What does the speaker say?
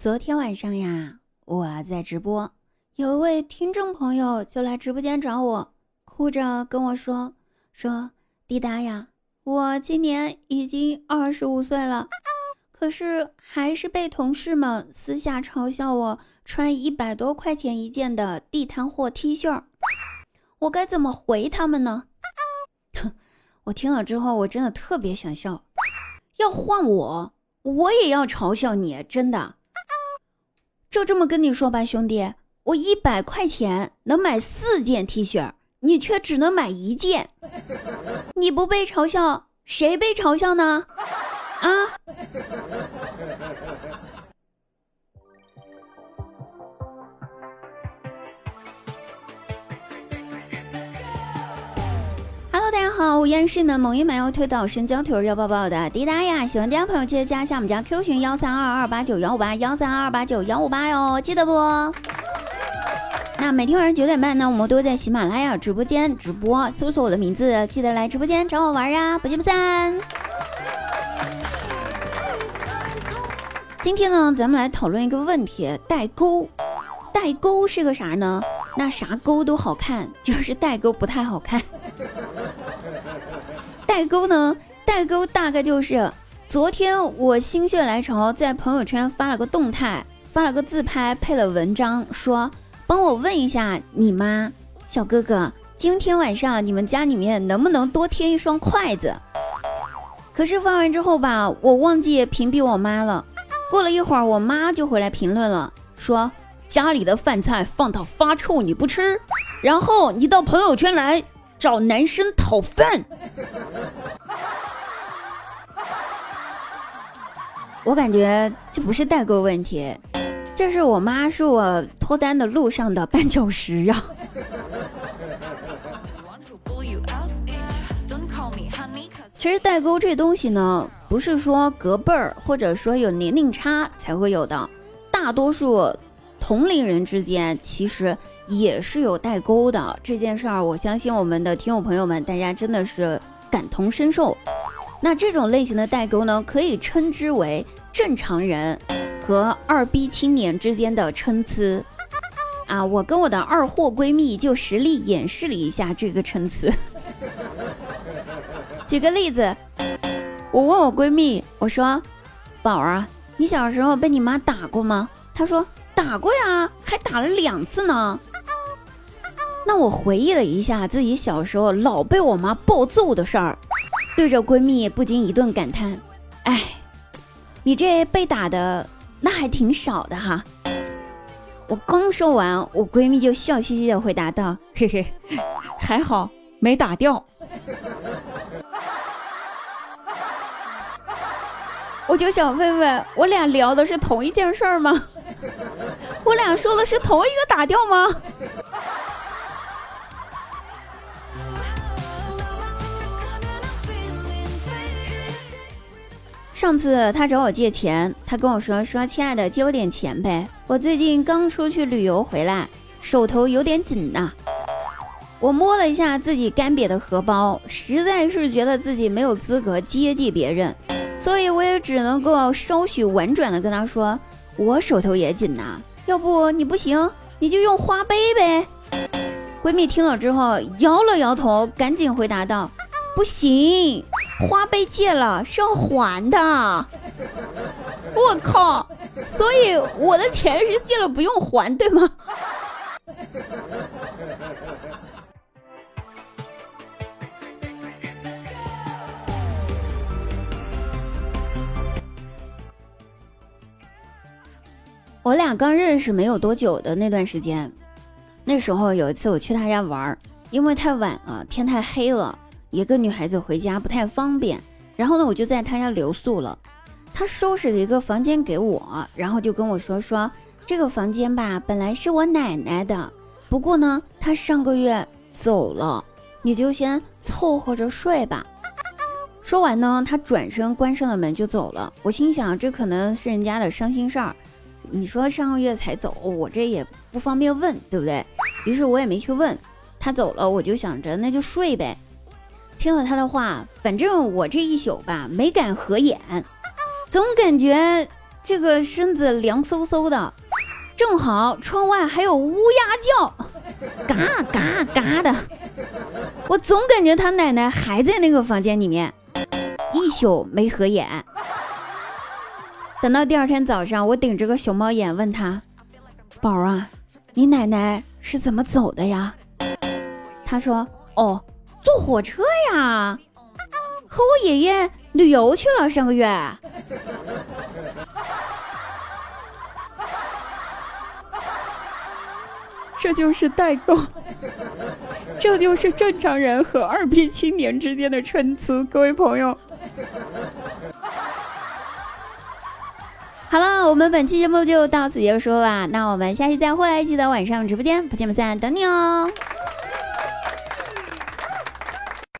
昨天晚上呀，我在直播，有一位听众朋友就来直播间找我，哭着跟我说：“说滴答呀，我今年已经二十五岁了，可是还是被同事们私下嘲笑我穿一百多块钱一件的地摊货 T 恤，我该怎么回他们呢？”，我听了之后，我真的特别想笑。要换我，我也要嘲笑你，真的。就这么跟你说吧，兄弟，我一百块钱能买四件 T 恤，你却只能买一件，你不被嘲笑，谁被嘲笑呢？啊！大家好，我依然是你们萌音蛮腰推倒身娇腿要抱抱的滴答呀！喜欢滴答朋友记得加一下我们家 Q 群幺三二二八九幺五八幺三二二八九幺五八哟，记得不？那每天晚上九点半呢，我们都在喜马拉雅直播间直播，搜索我的名字，记得来直播间找我玩呀，不见不散。今天呢，咱们来讨论一个问题：代沟。代沟是个啥呢？那啥沟都好看，就是代沟不太好看。代沟呢？代沟大概就是昨天我心血来潮在朋友圈发了个动态，发了个自拍，配了文章，说帮我问一下你妈，小哥哥，今天晚上你们家里面能不能多添一双筷子？可是发完之后吧，我忘记屏蔽我妈了。过了一会儿，我妈就回来评论了，说。家里的饭菜放到发臭你不吃，然后你到朋友圈来找男生讨饭。我感觉这不是代沟问题，这是我妈是我脱单的路上的绊脚石呀。其实代沟这东西呢，不是说隔辈儿或者说有年龄差才会有的，大多数。同龄人之间其实也是有代沟的这件事儿，我相信我们的听友朋友们，大家真的是感同身受。那这种类型的代沟呢，可以称之为正常人和二逼青年之间的参差啊。我跟我的二货闺蜜就实力演示了一下这个参差。举个例子，我问我闺蜜，我说：“宝儿啊，你小时候被你妈打过吗？”她说。打过呀，还打了两次呢。那我回忆了一下自己小时候老被我妈暴揍的事儿，对着闺蜜不禁一顿感叹：“哎，你这被打的那还挺少的哈。”我刚说完，我闺蜜就笑嘻嘻的回答道：“嘿嘿，还好没打掉。”我就想问问，我俩聊的是同一件事儿吗？我俩说的是同一个打掉吗？上次他找我借钱，他跟我说说：“亲爱的，借我点钱呗，我最近刚出去旅游回来，手头有点紧呐。”我摸了一下自己干瘪的荷包，实在是觉得自己没有资格接济别人，所以我也只能够稍许婉转的跟他说：“我手头也紧呐。”要不你不行，你就用花呗呗。闺蜜听了之后摇了摇头，赶紧回答道：“不行，花呗借了是要还的。”我靠！所以我的钱是借了不用还，对吗？我俩刚认识没有多久的那段时间，那时候有一次我去他家玩，因为太晚了，天太黑了，一个女孩子回家不太方便，然后呢，我就在她家留宿了。她收拾了一个房间给我，然后就跟我说说这个房间吧，本来是我奶奶的，不过呢，她上个月走了，你就先凑合着睡吧。说完呢，她转身关上了门就走了。我心想，这可能是人家的伤心事儿。你说上个月才走，我这也不方便问，对不对？于是我也没去问。她走了，我就想着那就睡呗。听了他的话，反正我这一宿吧没敢合眼，总感觉这个身子凉飕飕的，正好窗外还有乌鸦叫，嘎嘎嘎的。我总感觉他奶奶还在那个房间里面，一宿没合眼。等到第二天早上，我顶着个熊猫眼问他：“宝儿啊，你奶奶是怎么走的呀？”他说：“哦，坐火车呀，和我爷爷旅游去了上个月。”这就是代沟，这就是正常人和二逼青年之间的参差。各位朋友，好了，我们本期节目就到此结束啦，那我们下期再会，记得晚上直播间不见不散，等你哦。